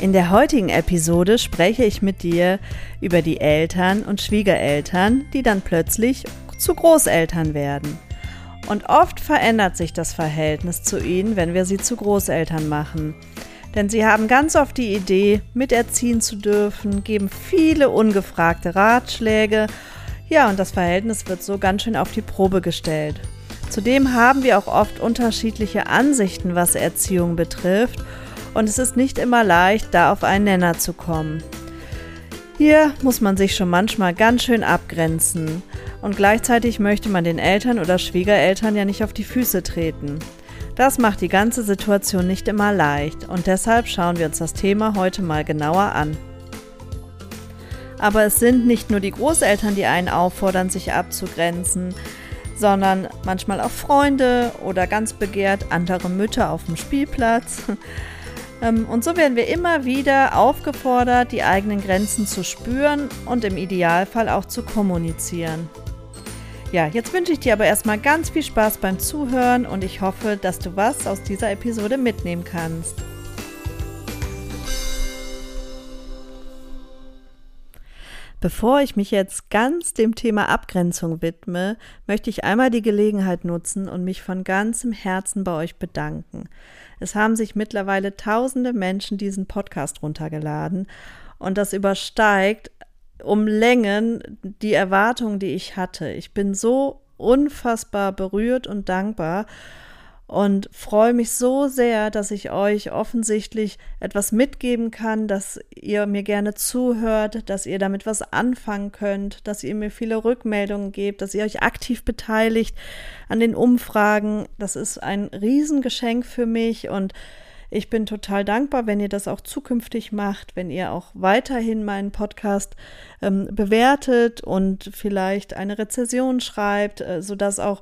In der heutigen Episode spreche ich mit dir über die Eltern und Schwiegereltern, die dann plötzlich zu Großeltern werden. Und oft verändert sich das Verhältnis zu ihnen, wenn wir sie zu Großeltern machen. Denn sie haben ganz oft die Idee, miterziehen zu dürfen, geben viele ungefragte Ratschläge. Ja, und das Verhältnis wird so ganz schön auf die Probe gestellt. Zudem haben wir auch oft unterschiedliche Ansichten, was Erziehung betrifft und es ist nicht immer leicht, da auf einen Nenner zu kommen. Hier muss man sich schon manchmal ganz schön abgrenzen und gleichzeitig möchte man den Eltern oder Schwiegereltern ja nicht auf die Füße treten. Das macht die ganze Situation nicht immer leicht und deshalb schauen wir uns das Thema heute mal genauer an. Aber es sind nicht nur die Großeltern, die einen auffordern, sich abzugrenzen, sondern manchmal auch Freunde oder ganz begehrt andere Mütter auf dem Spielplatz. Ähm, und so werden wir immer wieder aufgefordert, die eigenen Grenzen zu spüren und im Idealfall auch zu kommunizieren. Ja, jetzt wünsche ich dir aber erstmal ganz viel Spaß beim Zuhören und ich hoffe, dass du was aus dieser Episode mitnehmen kannst. Bevor ich mich jetzt ganz dem Thema Abgrenzung widme, möchte ich einmal die Gelegenheit nutzen und mich von ganzem Herzen bei euch bedanken. Es haben sich mittlerweile tausende Menschen diesen Podcast runtergeladen und das übersteigt um Längen die Erwartungen, die ich hatte. Ich bin so unfassbar berührt und dankbar und freue mich so sehr, dass ich euch offensichtlich etwas mitgeben kann, dass ihr mir gerne zuhört, dass ihr damit was anfangen könnt, dass ihr mir viele Rückmeldungen gebt, dass ihr euch aktiv beteiligt an den Umfragen. Das ist ein Riesengeschenk für mich und ich bin total dankbar, wenn ihr das auch zukünftig macht, wenn ihr auch weiterhin meinen Podcast ähm, bewertet und vielleicht eine Rezession schreibt, äh, sodass auch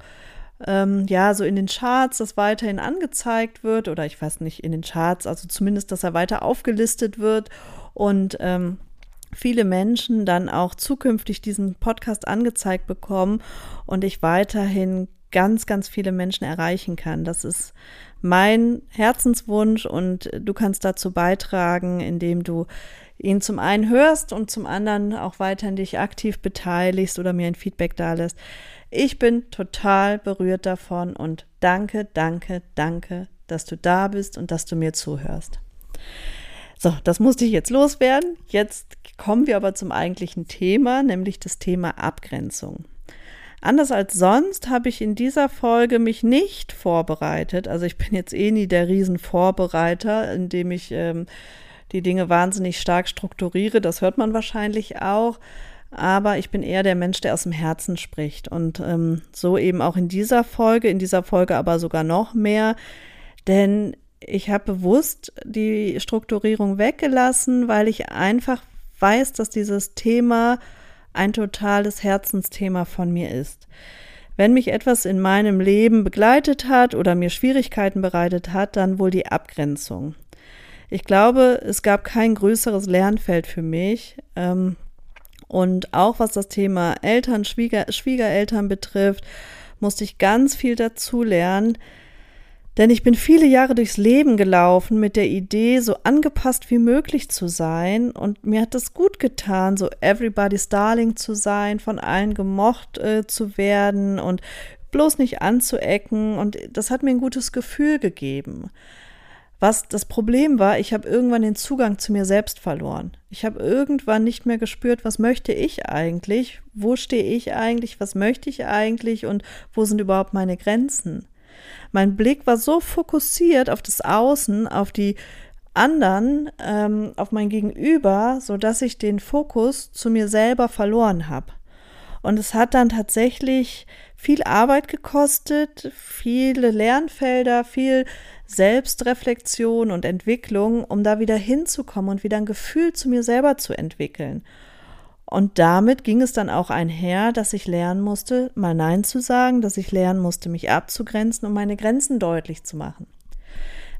ähm, ja, so in den Charts das weiterhin angezeigt wird oder ich weiß nicht, in den Charts, also zumindest, dass er weiter aufgelistet wird und ähm, viele Menschen dann auch zukünftig diesen Podcast angezeigt bekommen und ich weiterhin ganz, ganz viele Menschen erreichen kann. Das ist mein Herzenswunsch und du kannst dazu beitragen, indem du ihn zum einen hörst und zum anderen auch weiterhin dich aktiv beteiligst oder mir ein Feedback da lässt. Ich bin total berührt davon und danke, danke, danke, dass du da bist und dass du mir zuhörst. So, das musste ich jetzt loswerden. Jetzt kommen wir aber zum eigentlichen Thema, nämlich das Thema Abgrenzung. Anders als sonst habe ich in dieser Folge mich nicht vorbereitet. Also ich bin jetzt eh nie der Riesenvorbereiter, indem ich ähm, die Dinge wahnsinnig stark strukturiere. Das hört man wahrscheinlich auch aber ich bin eher der Mensch, der aus dem Herzen spricht. Und ähm, so eben auch in dieser Folge, in dieser Folge aber sogar noch mehr, denn ich habe bewusst die Strukturierung weggelassen, weil ich einfach weiß, dass dieses Thema ein totales Herzensthema von mir ist. Wenn mich etwas in meinem Leben begleitet hat oder mir Schwierigkeiten bereitet hat, dann wohl die Abgrenzung. Ich glaube, es gab kein größeres Lernfeld für mich, ähm, und auch was das Thema Eltern, Schwieger, Schwiegereltern betrifft, musste ich ganz viel dazu lernen. Denn ich bin viele Jahre durchs Leben gelaufen mit der Idee, so angepasst wie möglich zu sein. Und mir hat das gut getan, so everybody's darling zu sein, von allen gemocht äh, zu werden und bloß nicht anzuecken. Und das hat mir ein gutes Gefühl gegeben. Was das Problem war, ich habe irgendwann den Zugang zu mir selbst verloren. Ich habe irgendwann nicht mehr gespürt, was möchte ich eigentlich, wo stehe ich eigentlich, was möchte ich eigentlich und wo sind überhaupt meine Grenzen. Mein Blick war so fokussiert auf das Außen, auf die anderen, ähm, auf mein Gegenüber, so dass ich den Fokus zu mir selber verloren habe. Und es hat dann tatsächlich viel Arbeit gekostet, viele Lernfelder, viel Selbstreflexion und Entwicklung, um da wieder hinzukommen und wieder ein Gefühl zu mir selber zu entwickeln. Und damit ging es dann auch einher, dass ich lernen musste, mal Nein zu sagen, dass ich lernen musste, mich abzugrenzen und meine Grenzen deutlich zu machen.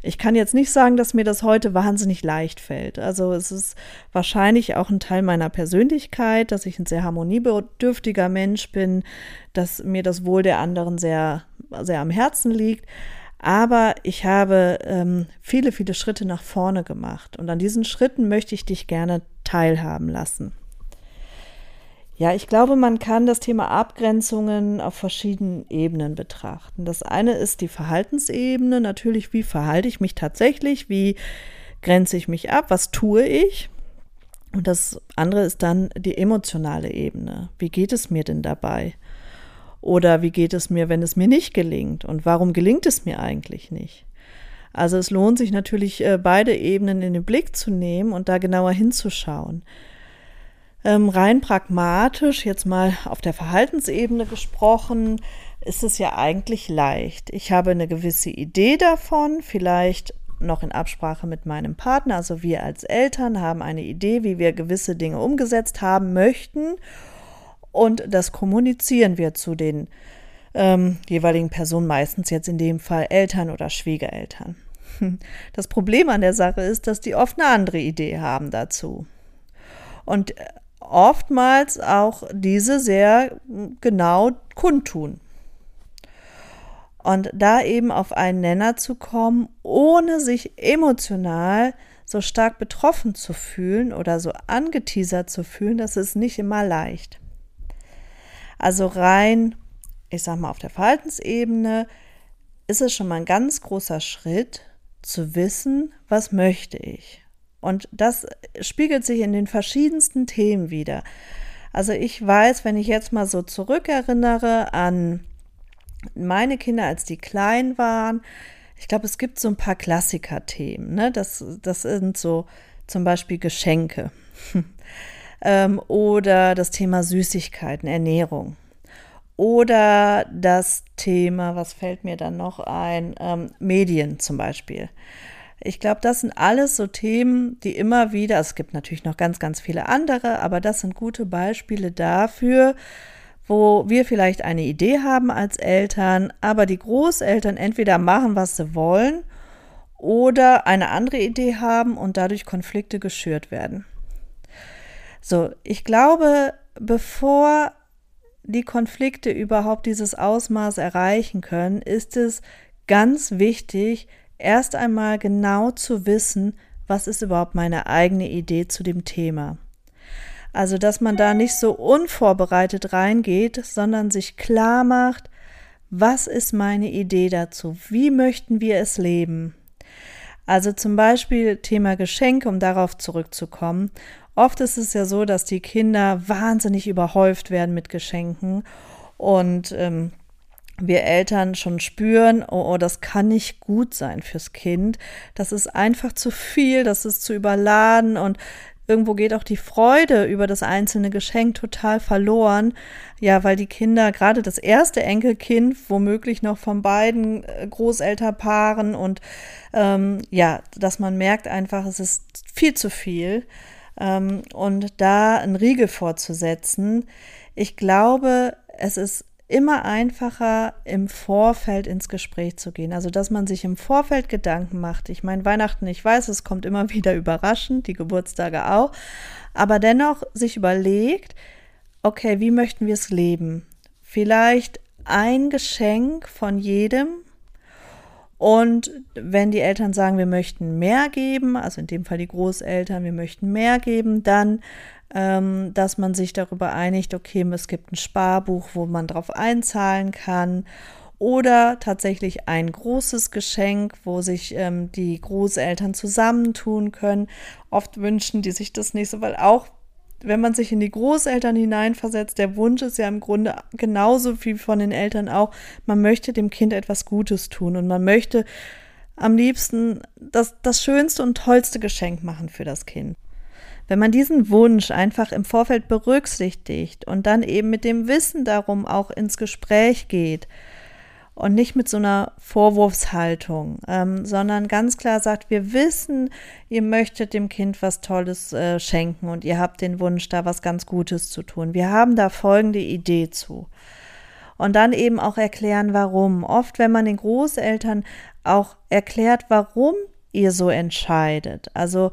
Ich kann jetzt nicht sagen, dass mir das heute wahnsinnig leicht fällt. Also es ist wahrscheinlich auch ein Teil meiner Persönlichkeit, dass ich ein sehr harmoniebedürftiger Mensch bin, dass mir das Wohl der anderen sehr, sehr am Herzen liegt. Aber ich habe ähm, viele, viele Schritte nach vorne gemacht. Und an diesen Schritten möchte ich dich gerne teilhaben lassen. Ja, ich glaube, man kann das Thema Abgrenzungen auf verschiedenen Ebenen betrachten. Das eine ist die Verhaltensebene, natürlich, wie verhalte ich mich tatsächlich, wie grenze ich mich ab, was tue ich. Und das andere ist dann die emotionale Ebene. Wie geht es mir denn dabei? Oder wie geht es mir, wenn es mir nicht gelingt? Und warum gelingt es mir eigentlich nicht? Also es lohnt sich natürlich, äh, beide Ebenen in den Blick zu nehmen und da genauer hinzuschauen. Ähm, rein pragmatisch, jetzt mal auf der Verhaltensebene gesprochen, ist es ja eigentlich leicht. Ich habe eine gewisse Idee davon, vielleicht noch in Absprache mit meinem Partner, also wir als Eltern haben eine Idee, wie wir gewisse Dinge umgesetzt haben möchten und das kommunizieren wir zu den ähm, jeweiligen Personen, meistens jetzt in dem Fall Eltern oder Schwiegereltern. Das Problem an der Sache ist, dass die oft eine andere Idee haben dazu. Und oftmals auch diese sehr genau kundtun. Und da eben auf einen Nenner zu kommen, ohne sich emotional so stark betroffen zu fühlen oder so angeteasert zu fühlen, das ist nicht immer leicht. Also rein, ich sag mal, auf der Verhaltensebene ist es schon mal ein ganz großer Schritt zu wissen, was möchte ich. Und das spiegelt sich in den verschiedensten Themen wieder. Also ich weiß, wenn ich jetzt mal so zurückerinnere an meine Kinder, als die klein waren, ich glaube, es gibt so ein paar Klassiker-Themen. Ne? Das, das sind so zum Beispiel Geschenke ähm, oder das Thema Süßigkeiten, Ernährung. Oder das Thema, was fällt mir dann noch ein? Ähm, Medien zum Beispiel. Ich glaube, das sind alles so Themen, die immer wieder, es gibt natürlich noch ganz, ganz viele andere, aber das sind gute Beispiele dafür, wo wir vielleicht eine Idee haben als Eltern, aber die Großeltern entweder machen, was sie wollen, oder eine andere Idee haben und dadurch Konflikte geschürt werden. So, ich glaube, bevor die Konflikte überhaupt dieses Ausmaß erreichen können, ist es ganz wichtig, erst einmal genau zu wissen, was ist überhaupt meine eigene Idee zu dem Thema. Also, dass man da nicht so unvorbereitet reingeht, sondern sich klar macht, was ist meine Idee dazu? Wie möchten wir es leben? Also zum Beispiel Thema Geschenke, um darauf zurückzukommen. Oft ist es ja so, dass die Kinder wahnsinnig überhäuft werden mit Geschenken und ähm, wir Eltern schon spüren, oh, oh, das kann nicht gut sein fürs Kind. Das ist einfach zu viel, das ist zu überladen und irgendwo geht auch die Freude über das einzelne Geschenk total verloren. Ja, weil die Kinder, gerade das erste Enkelkind, womöglich noch von beiden äh, Großelternpaaren und ähm, ja, dass man merkt einfach, es ist viel zu viel. Ähm, und da einen Riegel vorzusetzen, ich glaube, es ist immer einfacher, im Vorfeld ins Gespräch zu gehen. Also, dass man sich im Vorfeld Gedanken macht. Ich meine, Weihnachten, ich weiß, es kommt immer wieder überraschend, die Geburtstage auch, aber dennoch sich überlegt, okay, wie möchten wir es leben? Vielleicht ein Geschenk von jedem. Und wenn die Eltern sagen, wir möchten mehr geben, also in dem Fall die Großeltern, wir möchten mehr geben, dann ähm, dass man sich darüber einigt, okay, es gibt ein Sparbuch, wo man drauf einzahlen kann oder tatsächlich ein großes Geschenk, wo sich ähm, die Großeltern zusammentun können. Oft wünschen die sich das nicht so, weil auch wenn man sich in die Großeltern hineinversetzt, der Wunsch ist ja im Grunde genauso wie von den Eltern auch, man möchte dem Kind etwas Gutes tun und man möchte am liebsten das, das schönste und tollste Geschenk machen für das Kind. Wenn man diesen Wunsch einfach im Vorfeld berücksichtigt und dann eben mit dem Wissen darum auch ins Gespräch geht und nicht mit so einer Vorwurfshaltung, ähm, sondern ganz klar sagt, wir wissen, ihr möchtet dem Kind was Tolles äh, schenken und ihr habt den Wunsch, da was ganz Gutes zu tun. Wir haben da folgende Idee zu. Und dann eben auch erklären, warum. Oft, wenn man den Großeltern auch erklärt, warum ihr so entscheidet. Also,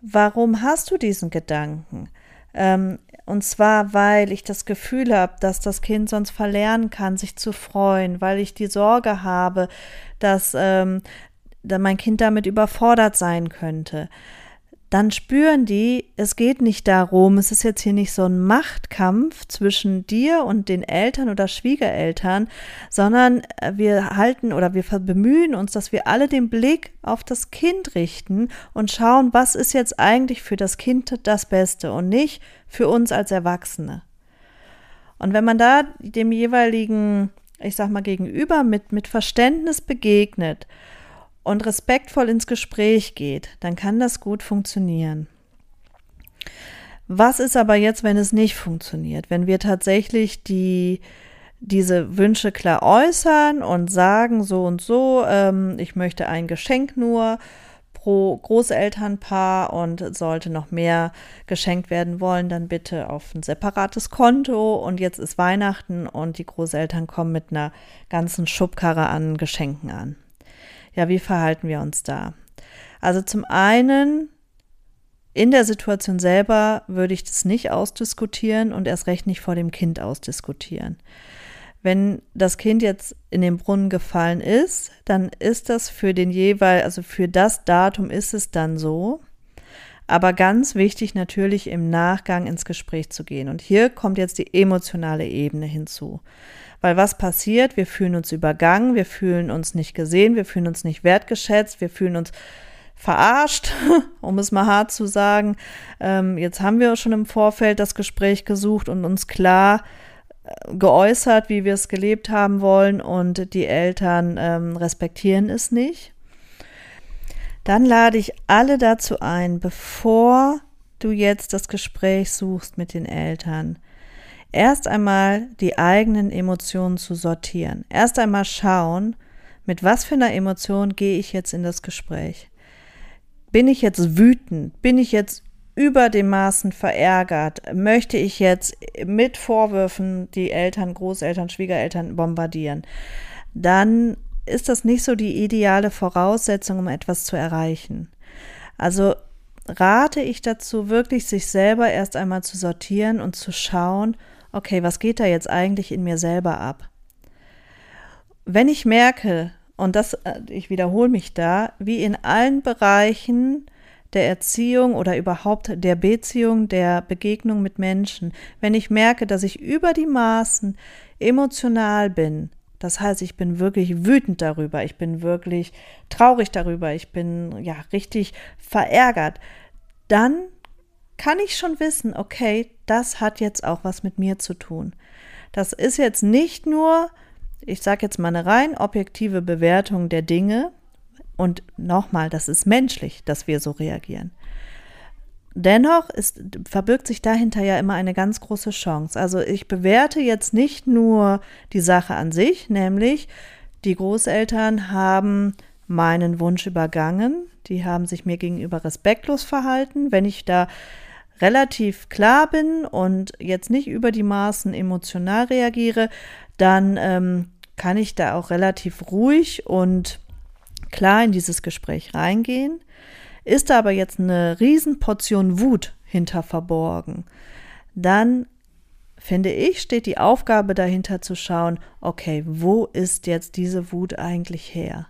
warum hast du diesen Gedanken? Ähm, und zwar, weil ich das Gefühl habe, dass das Kind sonst verlernen kann, sich zu freuen, weil ich die Sorge habe, dass, ähm, dass mein Kind damit überfordert sein könnte dann spüren die, es geht nicht darum, es ist jetzt hier nicht so ein Machtkampf zwischen dir und den Eltern oder Schwiegereltern, sondern äh, wir halten oder wir bemühen uns, dass wir alle den Blick auf das Kind richten und schauen, was ist jetzt eigentlich für das Kind das Beste und nicht für uns als Erwachsene. Und wenn man da dem jeweiligen, ich sag mal, gegenüber mit, mit Verständnis begegnet, und respektvoll ins Gespräch geht, dann kann das gut funktionieren. Was ist aber jetzt, wenn es nicht funktioniert? Wenn wir tatsächlich die, diese Wünsche klar äußern und sagen, so und so, ähm, ich möchte ein Geschenk nur pro Großelternpaar und sollte noch mehr geschenkt werden wollen, dann bitte auf ein separates Konto. Und jetzt ist Weihnachten und die Großeltern kommen mit einer ganzen Schubkarre an Geschenken an. Ja, wie verhalten wir uns da? Also zum einen in der Situation selber würde ich das nicht ausdiskutieren und erst recht nicht vor dem Kind ausdiskutieren. Wenn das Kind jetzt in den Brunnen gefallen ist, dann ist das für den jeweil, also für das Datum ist es dann so. Aber ganz wichtig natürlich im Nachgang ins Gespräch zu gehen. Und hier kommt jetzt die emotionale Ebene hinzu. Weil was passiert? Wir fühlen uns übergangen, wir fühlen uns nicht gesehen, wir fühlen uns nicht wertgeschätzt, wir fühlen uns verarscht, um es mal hart zu sagen. Ähm, jetzt haben wir schon im Vorfeld das Gespräch gesucht und uns klar äh, geäußert, wie wir es gelebt haben wollen und die Eltern ähm, respektieren es nicht. Dann lade ich alle dazu ein, bevor du jetzt das Gespräch suchst mit den Eltern, erst einmal die eigenen Emotionen zu sortieren. Erst einmal schauen, mit was für einer Emotion gehe ich jetzt in das Gespräch. Bin ich jetzt wütend? Bin ich jetzt über dem Maßen verärgert? Möchte ich jetzt mit Vorwürfen die Eltern, Großeltern, Schwiegereltern bombardieren? Dann ist das nicht so die ideale Voraussetzung, um etwas zu erreichen. Also rate ich dazu, wirklich sich selber erst einmal zu sortieren und zu schauen, okay, was geht da jetzt eigentlich in mir selber ab? Wenn ich merke, und das, äh, ich wiederhole mich da, wie in allen Bereichen der Erziehung oder überhaupt der Beziehung, der Begegnung mit Menschen, wenn ich merke, dass ich über die Maßen emotional bin, das heißt, ich bin wirklich wütend darüber, ich bin wirklich traurig darüber, ich bin ja richtig verärgert, dann kann ich schon wissen, okay, das hat jetzt auch was mit mir zu tun. Das ist jetzt nicht nur, ich sage jetzt mal eine rein objektive Bewertung der Dinge. Und nochmal, das ist menschlich, dass wir so reagieren. Dennoch ist, verbirgt sich dahinter ja immer eine ganz große Chance. Also ich bewerte jetzt nicht nur die Sache an sich, nämlich die Großeltern haben meinen Wunsch übergangen, die haben sich mir gegenüber respektlos verhalten. Wenn ich da relativ klar bin und jetzt nicht über die Maßen emotional reagiere, dann ähm, kann ich da auch relativ ruhig und klar in dieses Gespräch reingehen. Ist da aber jetzt eine Riesenportion Wut hinter verborgen, dann finde ich, steht die Aufgabe dahinter zu schauen, okay, wo ist jetzt diese Wut eigentlich her?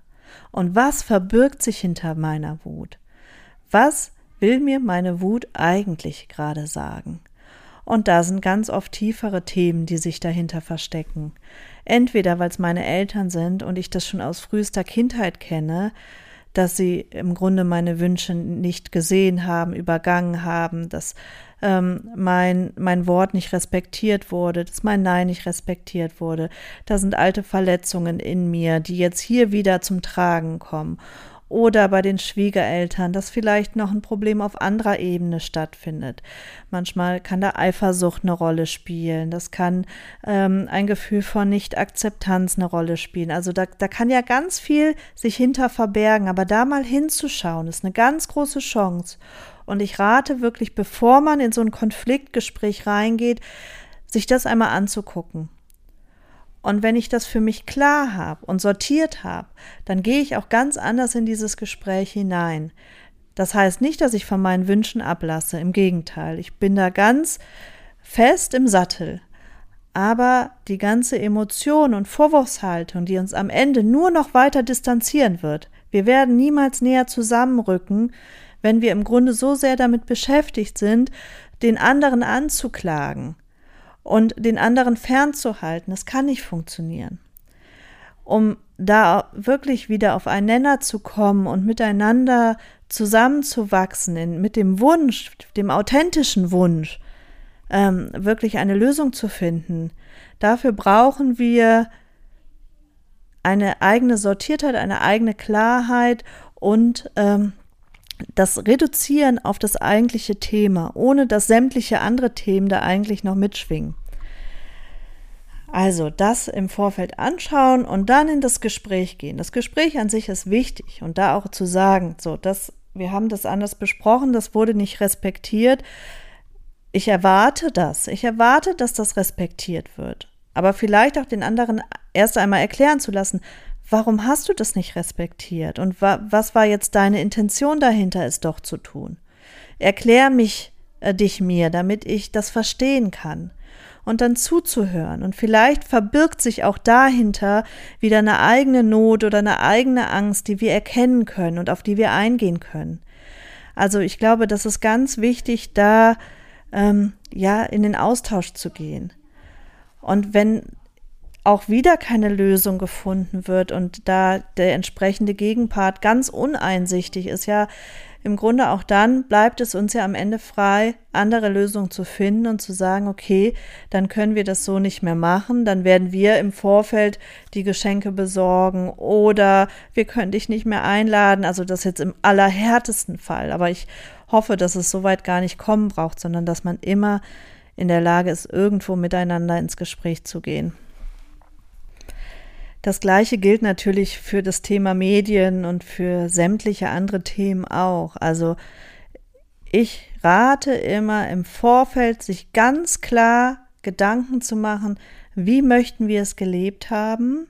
Und was verbirgt sich hinter meiner Wut? Was will mir meine Wut eigentlich gerade sagen? Und da sind ganz oft tiefere Themen, die sich dahinter verstecken. Entweder weil es meine Eltern sind und ich das schon aus frühester Kindheit kenne, dass sie im Grunde meine Wünsche nicht gesehen haben, übergangen haben, dass ähm, mein, mein Wort nicht respektiert wurde, dass mein Nein nicht respektiert wurde. Da sind alte Verletzungen in mir, die jetzt hier wieder zum Tragen kommen. Oder bei den Schwiegereltern, dass vielleicht noch ein Problem auf anderer Ebene stattfindet. Manchmal kann da Eifersucht eine Rolle spielen, das kann ähm, ein Gefühl von Nicht-Akzeptanz eine Rolle spielen. Also da, da kann ja ganz viel sich hinter verbergen, aber da mal hinzuschauen, ist eine ganz große Chance. Und ich rate wirklich, bevor man in so ein Konfliktgespräch reingeht, sich das einmal anzugucken und wenn ich das für mich klar habe und sortiert habe, dann gehe ich auch ganz anders in dieses Gespräch hinein. Das heißt nicht, dass ich von meinen Wünschen ablasse, im Gegenteil, ich bin da ganz fest im Sattel. Aber die ganze Emotion und Vorwurfshaltung, die uns am Ende nur noch weiter distanzieren wird, wir werden niemals näher zusammenrücken, wenn wir im Grunde so sehr damit beschäftigt sind, den anderen anzuklagen und den anderen fernzuhalten. Das kann nicht funktionieren. Um da wirklich wieder auf einen Nenner zu kommen und miteinander zusammenzuwachsen, in, mit dem Wunsch, dem authentischen Wunsch, ähm, wirklich eine Lösung zu finden, dafür brauchen wir eine eigene Sortiertheit, eine eigene Klarheit und ähm, das Reduzieren auf das eigentliche Thema, ohne dass sämtliche andere Themen da eigentlich noch mitschwingen. Also das im Vorfeld anschauen und dann in das Gespräch gehen. Das Gespräch an sich ist wichtig und da auch zu sagen, so, das, wir haben das anders besprochen, das wurde nicht respektiert. Ich erwarte das. Ich erwarte, dass das respektiert wird. Aber vielleicht auch den anderen erst einmal erklären zu lassen, warum hast du das nicht respektiert und wa was war jetzt deine Intention dahinter, es doch zu tun? Erklär mich äh, dich mir, damit ich das verstehen kann und dann zuzuhören. Und vielleicht verbirgt sich auch dahinter wieder eine eigene Not oder eine eigene Angst, die wir erkennen können und auf die wir eingehen können. Also ich glaube, das ist ganz wichtig, da ähm, ja in den Austausch zu gehen. Und wenn auch wieder keine Lösung gefunden wird und da der entsprechende Gegenpart ganz uneinsichtig ist, ja, im Grunde auch dann bleibt es uns ja am Ende frei, andere Lösungen zu finden und zu sagen, okay, dann können wir das so nicht mehr machen, dann werden wir im Vorfeld die Geschenke besorgen oder wir können dich nicht mehr einladen, also das jetzt im allerhärtesten Fall, aber ich hoffe, dass es so weit gar nicht kommen braucht, sondern dass man immer in der Lage ist, irgendwo miteinander ins Gespräch zu gehen. Das Gleiche gilt natürlich für das Thema Medien und für sämtliche andere Themen auch. Also ich rate immer im Vorfeld, sich ganz klar Gedanken zu machen, wie möchten wir es gelebt haben,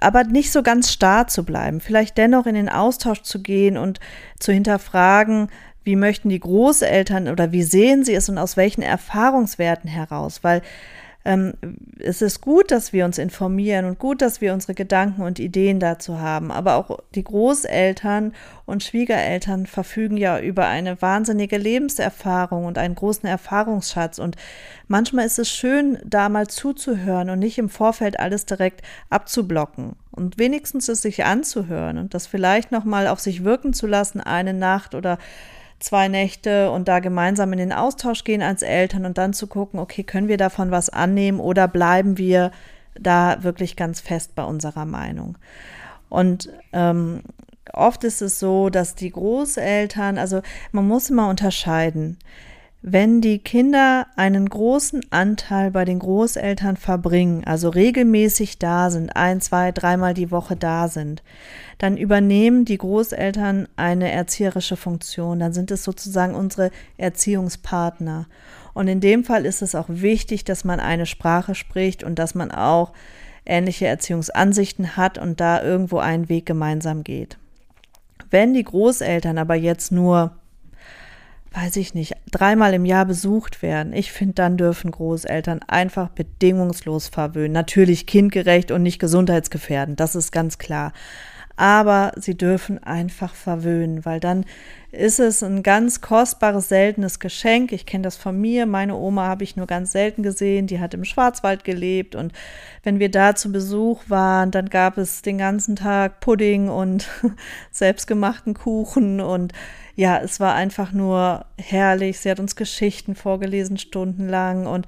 aber nicht so ganz starr zu bleiben, vielleicht dennoch in den Austausch zu gehen und zu hinterfragen, wie möchten die Großeltern oder wie sehen sie es und aus welchen Erfahrungswerten heraus, weil ähm, es ist gut, dass wir uns informieren und gut, dass wir unsere Gedanken und Ideen dazu haben. Aber auch die Großeltern und Schwiegereltern verfügen ja über eine wahnsinnige Lebenserfahrung und einen großen Erfahrungsschatz. Und manchmal ist es schön, da mal zuzuhören und nicht im Vorfeld alles direkt abzublocken und wenigstens es sich anzuhören und das vielleicht noch mal auf sich wirken zu lassen eine Nacht oder zwei Nächte und da gemeinsam in den Austausch gehen als Eltern und dann zu gucken, okay, können wir davon was annehmen oder bleiben wir da wirklich ganz fest bei unserer Meinung? Und ähm, oft ist es so, dass die Großeltern, also man muss immer unterscheiden wenn die Kinder einen großen Anteil bei den Großeltern verbringen, also regelmäßig da sind, ein, zwei, dreimal die Woche da sind, dann übernehmen die Großeltern eine erzieherische Funktion. Dann sind es sozusagen unsere Erziehungspartner. Und in dem Fall ist es auch wichtig, dass man eine Sprache spricht und dass man auch ähnliche Erziehungsansichten hat und da irgendwo einen Weg gemeinsam geht. Wenn die Großeltern aber jetzt nur weiß ich nicht, dreimal im Jahr besucht werden. Ich finde, dann dürfen Großeltern einfach bedingungslos verwöhnen. Natürlich kindgerecht und nicht gesundheitsgefährdend, das ist ganz klar. Aber sie dürfen einfach verwöhnen, weil dann ist es ein ganz kostbares, seltenes Geschenk. Ich kenne das von mir. Meine Oma habe ich nur ganz selten gesehen. Die hat im Schwarzwald gelebt. Und wenn wir da zu Besuch waren, dann gab es den ganzen Tag Pudding und selbstgemachten Kuchen und ja, es war einfach nur herrlich. Sie hat uns Geschichten vorgelesen, stundenlang. Und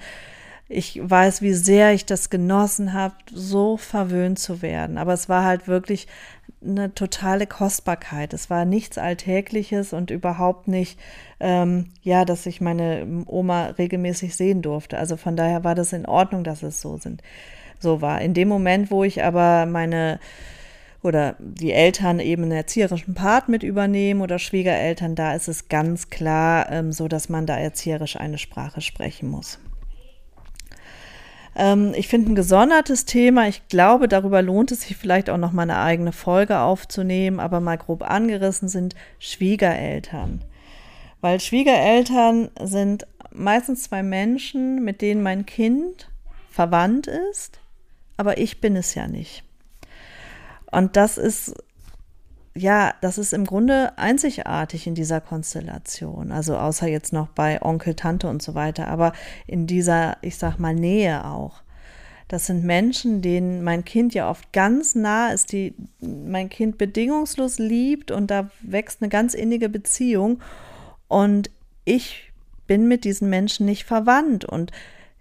ich weiß, wie sehr ich das genossen habe, so verwöhnt zu werden. Aber es war halt wirklich eine totale Kostbarkeit. Es war nichts Alltägliches und überhaupt nicht, ähm, ja, dass ich meine Oma regelmäßig sehen durfte. Also von daher war das in Ordnung, dass es so sind, so war. In dem Moment, wo ich aber meine oder die Eltern eben einen erzieherischen Part mit übernehmen oder Schwiegereltern, da ist es ganz klar ähm, so, dass man da erzieherisch eine Sprache sprechen muss. Ähm, ich finde ein gesondertes Thema. Ich glaube, darüber lohnt es sich vielleicht auch noch mal eine eigene Folge aufzunehmen, aber mal grob angerissen sind Schwiegereltern. Weil Schwiegereltern sind meistens zwei Menschen, mit denen mein Kind verwandt ist, aber ich bin es ja nicht. Und das ist ja, das ist im Grunde einzigartig in dieser Konstellation. Also außer jetzt noch bei Onkel, Tante und so weiter, aber in dieser, ich sag mal, Nähe auch. Das sind Menschen, denen mein Kind ja oft ganz nah ist, die mein Kind bedingungslos liebt und da wächst eine ganz innige Beziehung. Und ich bin mit diesen Menschen nicht verwandt und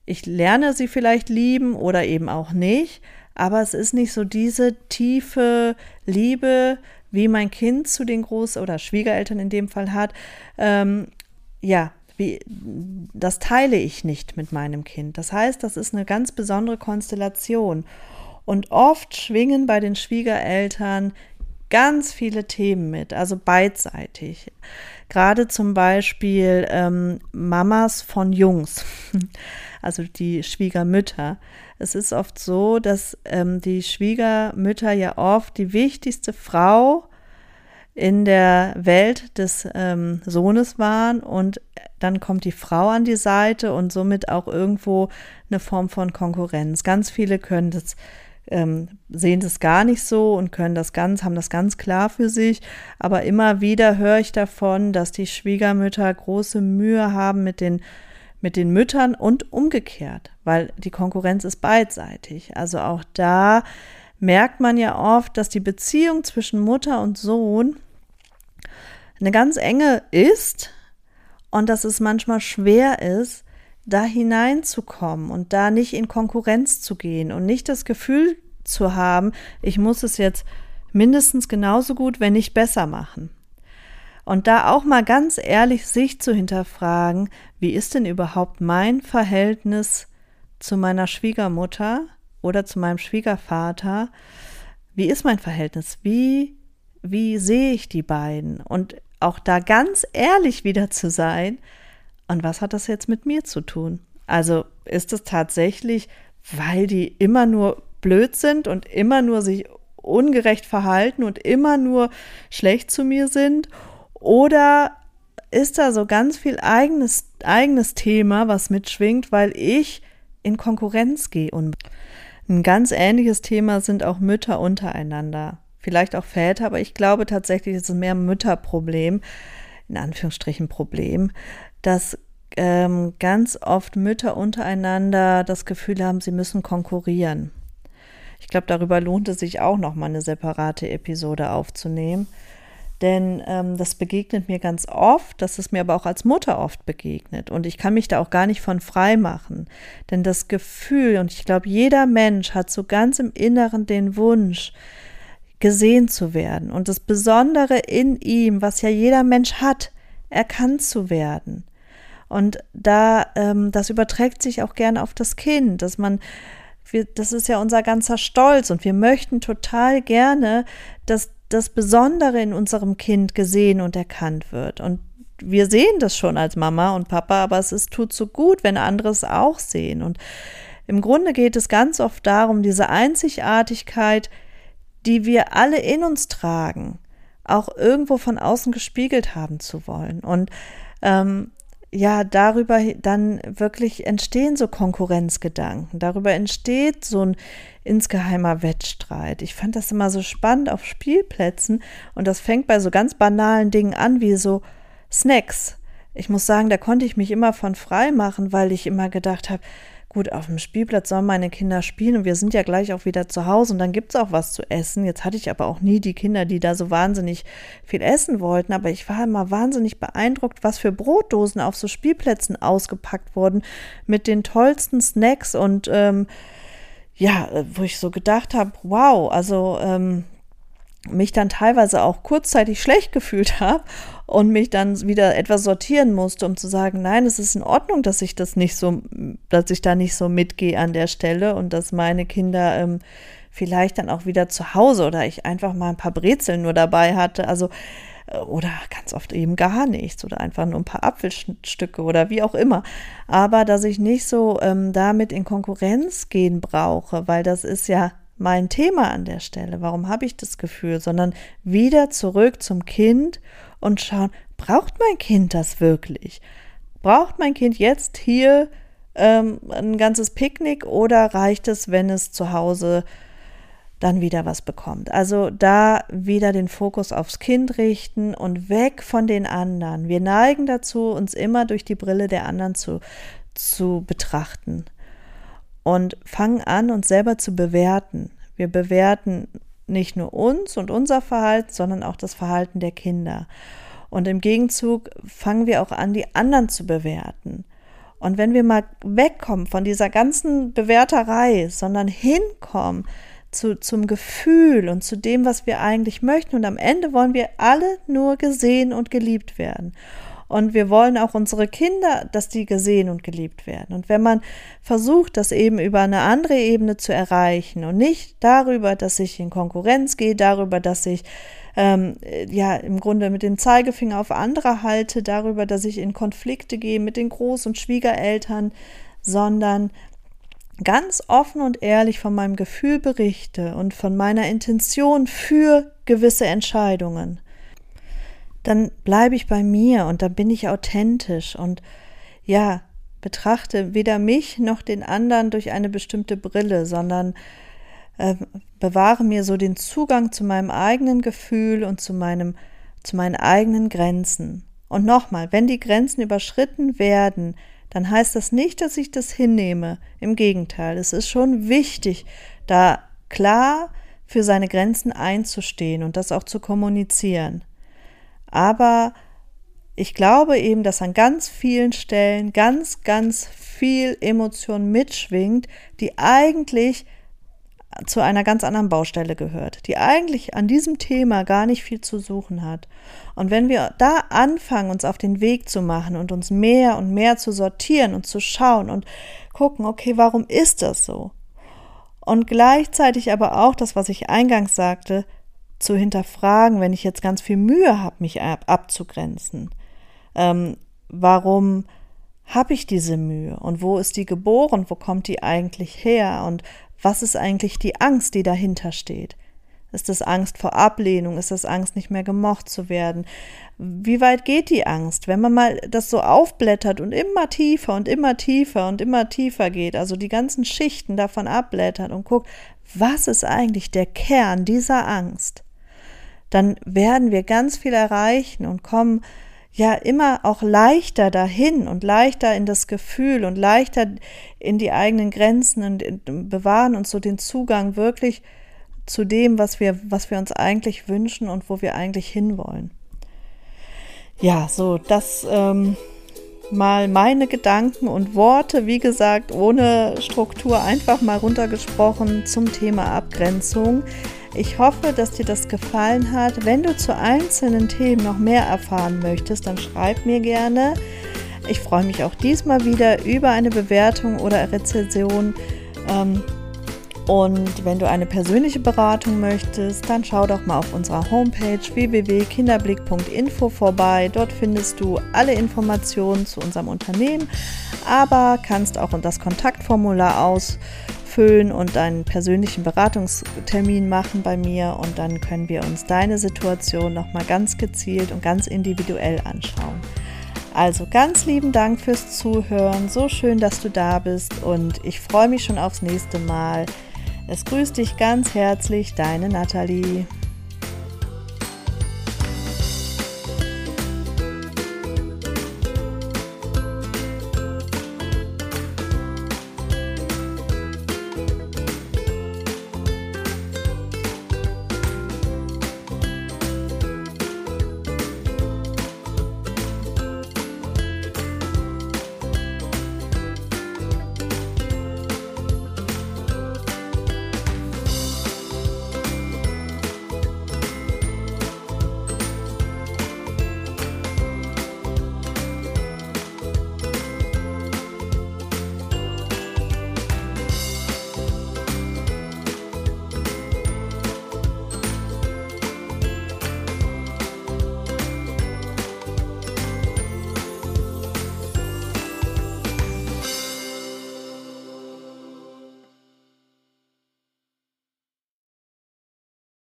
ich lerne sie vielleicht lieben oder eben auch nicht, aber es ist nicht so diese tiefe Liebe, wie mein Kind zu den Groß- oder Schwiegereltern in dem Fall hat, ähm, ja, wie, das teile ich nicht mit meinem Kind. Das heißt, das ist eine ganz besondere Konstellation. Und oft schwingen bei den Schwiegereltern ganz viele Themen mit, also beidseitig. Gerade zum Beispiel ähm, Mamas von Jungs, also die Schwiegermütter. Es ist oft so, dass ähm, die Schwiegermütter ja oft die wichtigste Frau in der Welt des ähm, Sohnes waren und dann kommt die Frau an die Seite und somit auch irgendwo eine Form von Konkurrenz. Ganz viele können das ähm, sehen das gar nicht so und können das ganz, haben das ganz klar für sich. Aber immer wieder höre ich davon, dass die Schwiegermütter große Mühe haben mit den mit den Müttern und umgekehrt, weil die Konkurrenz ist beidseitig. Also auch da merkt man ja oft, dass die Beziehung zwischen Mutter und Sohn eine ganz enge ist und dass es manchmal schwer ist, da hineinzukommen und da nicht in Konkurrenz zu gehen und nicht das Gefühl zu haben, ich muss es jetzt mindestens genauso gut, wenn nicht besser machen. Und da auch mal ganz ehrlich sich zu hinterfragen, wie ist denn überhaupt mein Verhältnis zu meiner Schwiegermutter oder zu meinem Schwiegervater? Wie ist mein Verhältnis? Wie, wie sehe ich die beiden? Und auch da ganz ehrlich wieder zu sein, und was hat das jetzt mit mir zu tun? Also ist es tatsächlich, weil die immer nur blöd sind und immer nur sich ungerecht verhalten und immer nur schlecht zu mir sind? Oder ist da so ganz viel eigenes, eigenes Thema, was mitschwingt, weil ich in Konkurrenz gehe? Und ein ganz ähnliches Thema sind auch Mütter untereinander. Vielleicht auch Väter, aber ich glaube tatsächlich, es ist mehr ein Mütterproblem, in Anführungsstrichen Problem, dass ähm, ganz oft Mütter untereinander das Gefühl haben, sie müssen konkurrieren. Ich glaube, darüber lohnt es sich auch noch mal eine separate Episode aufzunehmen. Denn ähm, das begegnet mir ganz oft, das ist mir aber auch als Mutter oft begegnet. Und ich kann mich da auch gar nicht von frei machen. Denn das Gefühl, und ich glaube, jeder Mensch hat so ganz im Inneren den Wunsch, gesehen zu werden. Und das Besondere in ihm, was ja jeder Mensch hat, erkannt zu werden. Und da, ähm, das überträgt sich auch gerne auf das Kind, dass man, wir, das ist ja unser ganzer Stolz und wir möchten total gerne, dass das Besondere in unserem Kind gesehen und erkannt wird. Und wir sehen das schon als Mama und Papa, aber es ist, tut so gut, wenn andere es auch sehen. Und im Grunde geht es ganz oft darum, diese Einzigartigkeit, die wir alle in uns tragen, auch irgendwo von außen gespiegelt haben zu wollen. Und ähm, ja, darüber dann wirklich entstehen so Konkurrenzgedanken. Darüber entsteht so ein insgeheimer Wettstreit. Ich fand das immer so spannend auf Spielplätzen und das fängt bei so ganz banalen Dingen an wie so Snacks. Ich muss sagen, da konnte ich mich immer von frei machen, weil ich immer gedacht habe, gut, auf dem Spielplatz sollen meine Kinder spielen und wir sind ja gleich auch wieder zu Hause und dann gibt es auch was zu essen. Jetzt hatte ich aber auch nie die Kinder, die da so wahnsinnig viel essen wollten, aber ich war immer wahnsinnig beeindruckt, was für Brotdosen auf so Spielplätzen ausgepackt wurden mit den tollsten Snacks und ähm, ja, wo ich so gedacht habe, wow, also ähm, mich dann teilweise auch kurzzeitig schlecht gefühlt habe und mich dann wieder etwas sortieren musste, um zu sagen, nein, es ist in Ordnung, dass ich das nicht so, dass ich da nicht so mitgehe an der Stelle und dass meine Kinder ähm, vielleicht dann auch wieder zu Hause oder ich einfach mal ein paar Brezeln nur dabei hatte. Also äh, oder ganz oft eben gar nichts oder einfach nur ein paar Apfelstücke oder wie auch immer. Aber dass ich nicht so ähm, damit in Konkurrenz gehen brauche, weil das ist ja mein Thema an der Stelle. Warum habe ich das Gefühl? Sondern wieder zurück zum Kind und schauen, braucht mein Kind das wirklich? Braucht mein Kind jetzt hier ähm, ein ganzes Picknick oder reicht es, wenn es zu Hause dann wieder was bekommt? Also da wieder den Fokus aufs Kind richten und weg von den anderen. Wir neigen dazu, uns immer durch die Brille der anderen zu, zu betrachten und fangen an, uns selber zu bewerten. Wir bewerten nicht nur uns und unser Verhalten, sondern auch das Verhalten der Kinder. Und im Gegenzug fangen wir auch an, die anderen zu bewerten. Und wenn wir mal wegkommen von dieser ganzen Bewerterei, sondern hinkommen zu, zum Gefühl und zu dem, was wir eigentlich möchten, und am Ende wollen wir alle nur gesehen und geliebt werden. Und wir wollen auch unsere Kinder, dass die gesehen und geliebt werden. Und wenn man versucht, das eben über eine andere Ebene zu erreichen und nicht darüber, dass ich in Konkurrenz gehe, darüber, dass ich ähm, ja im Grunde mit dem Zeigefinger auf andere halte, darüber, dass ich in Konflikte gehe mit den Groß- und Schwiegereltern, sondern ganz offen und ehrlich von meinem Gefühl berichte und von meiner Intention für gewisse Entscheidungen dann bleibe ich bei mir und dann bin ich authentisch und ja, betrachte weder mich noch den anderen durch eine bestimmte Brille, sondern äh, bewahre mir so den Zugang zu meinem eigenen Gefühl und zu meinem zu meinen eigenen Grenzen. Und nochmal, wenn die Grenzen überschritten werden, dann heißt das nicht, dass ich das hinnehme. Im Gegenteil, es ist schon wichtig, da klar für seine Grenzen einzustehen und das auch zu kommunizieren. Aber ich glaube eben, dass an ganz vielen Stellen ganz, ganz viel Emotion mitschwingt, die eigentlich zu einer ganz anderen Baustelle gehört, die eigentlich an diesem Thema gar nicht viel zu suchen hat. Und wenn wir da anfangen, uns auf den Weg zu machen und uns mehr und mehr zu sortieren und zu schauen und gucken, okay, warum ist das so? Und gleichzeitig aber auch das, was ich eingangs sagte, zu hinterfragen, wenn ich jetzt ganz viel Mühe habe, mich ab abzugrenzen. Ähm, warum habe ich diese Mühe und wo ist die geboren, wo kommt die eigentlich her und was ist eigentlich die Angst, die dahinter steht? Ist das Angst vor Ablehnung? Ist das Angst, nicht mehr gemocht zu werden? Wie weit geht die Angst? Wenn man mal das so aufblättert und immer tiefer und immer tiefer und immer tiefer geht, also die ganzen Schichten davon abblättert und guckt, was ist eigentlich der Kern dieser Angst? dann werden wir ganz viel erreichen und kommen ja immer auch leichter dahin und leichter in das Gefühl und leichter in die eigenen Grenzen und bewahren uns so den Zugang wirklich zu dem, was wir, was wir uns eigentlich wünschen und wo wir eigentlich hinwollen. Ja, so, das ähm, mal meine Gedanken und Worte, wie gesagt, ohne Struktur, einfach mal runtergesprochen zum Thema Abgrenzung. Ich hoffe, dass dir das gefallen hat. Wenn du zu einzelnen Themen noch mehr erfahren möchtest, dann schreib mir gerne. Ich freue mich auch diesmal wieder über eine Bewertung oder Rezension. Ähm, und wenn du eine persönliche Beratung möchtest, dann schau doch mal auf unserer Homepage www.kinderblick.info vorbei. Dort findest du alle Informationen zu unserem Unternehmen, aber kannst auch das Kontaktformular aus ausfüllen und einen persönlichen Beratungstermin machen bei mir und dann können wir uns deine Situation nochmal ganz gezielt und ganz individuell anschauen. Also ganz lieben Dank fürs Zuhören. So schön, dass du da bist und ich freue mich schon aufs nächste Mal. Es grüßt dich ganz herzlich, deine Nathalie.